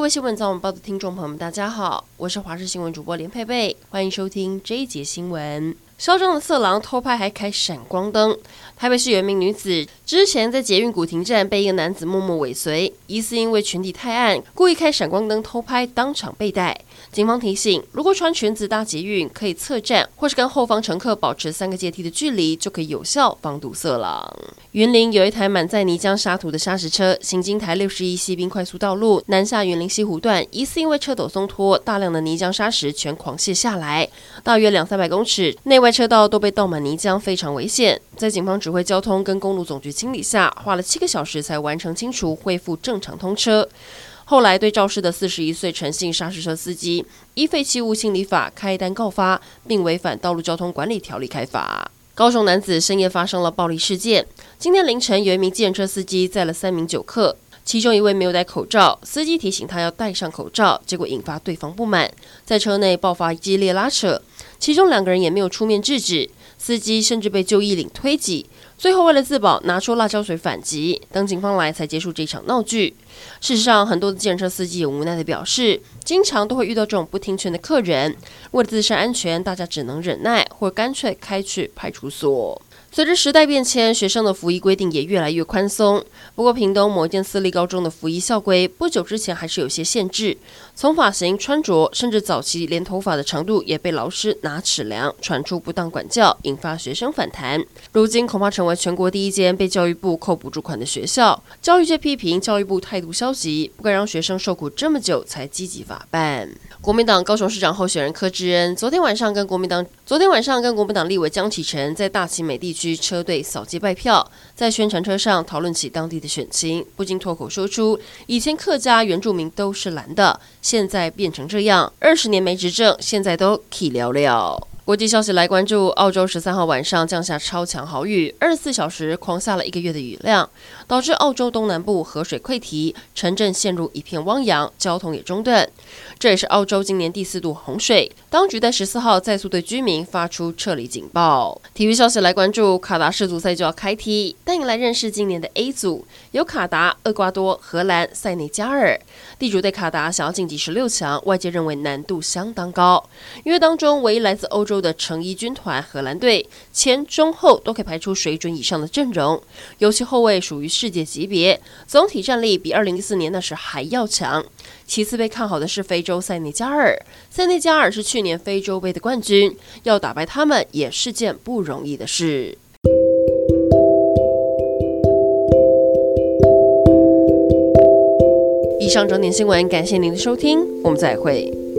各位新闻早晚报的听众朋友们，大家好，我是华视新闻主播连佩佩，欢迎收听这一节新闻。嚣张的色狼偷拍还开闪光灯。台北市有一名女子，之前在捷运古亭站被一个男子默默尾随，疑似因为裙底太暗，故意开闪光灯偷拍，当场被逮。警方提醒，如果穿裙子搭捷运，可以侧站或是跟后方乘客保持三个阶梯的距离，就可以有效防堵色狼。云林有一台满载泥浆沙土的砂石车，行经台六十一西滨快速道路南下云林西湖段，疑似因为车斗松脱，大量的泥浆沙石全狂泻下来，大约两三百公尺，内外车道都被倒满泥浆，非常危险。在警方指挥交通跟公路总局清理下，花了七个小时才完成清除，恢复正常通车。后来对肇事的四十一岁陈姓砂石车司机依废弃物清理法开单告发，并违反道路交通管理条例开罚。高雄男子深夜发生了暴力事件，今天凌晨有一名计程车司机载了三名酒客，其中一位没有戴口罩，司机提醒他要戴上口罩，结果引发对方不满，在车内爆发激烈拉扯，其中两个人也没有出面制止，司机甚至被旧衣领推挤。最后，为了自保，拿出辣椒水反击。等警方来，才结束这场闹剧。事实上，很多的计程车司机也无奈地表示，经常都会遇到这种不听劝的客人。为了自身安全，大家只能忍耐，或干脆开去派出所。随着时代变迁，学生的服役规定也越来越宽松。不过，屏东某间私立高中的服役校规不久之前还是有些限制，从发型、穿着，甚至早期连头发的长度也被老师拿尺量，传出不当管教，引发学生反弹。如今恐怕成为全国第一间被教育部扣补助款的学校。教育界批评教育部态度消极，不该让学生受苦这么久才积极法办。国民党高雄市长候选人柯志恩昨天晚上跟国民党昨天晚上跟国民党立委江启臣在大旗美地车队扫街拜票，在宣传车上讨论起当地的选情，不禁脱口说出：“以前客家原住民都是蓝的，现在变成这样，二十年没执政，现在都 k 聊聊。”国际消息来关注，澳洲十三号晚上降下超强豪雨，二十四小时狂下了一个月的雨量，导致澳洲东南部河水溃堤，城镇陷入一片汪洋，交通也中断。这也是澳洲今年第四度洪水，当局在十四号再次对居民发出撤离警报。体育消息来关注，卡达世足赛就要开踢，带你来认识今年的 A 组，有卡达、厄瓜多、荷兰、塞内加尔。地主对卡达想要晋级十六强，外界认为难度相当高，因为当中唯一来自欧洲。的成衣军团荷兰队前中后都可以排出水准以上的阵容，尤其后卫属于世界级别，总体战力比二零一四年那时还要强。其次被看好的是非洲塞内加尔，塞内加尔是去年非洲杯的冠军，要打败他们也是件不容易的事。以上整点新闻，感谢您的收听，我们再会。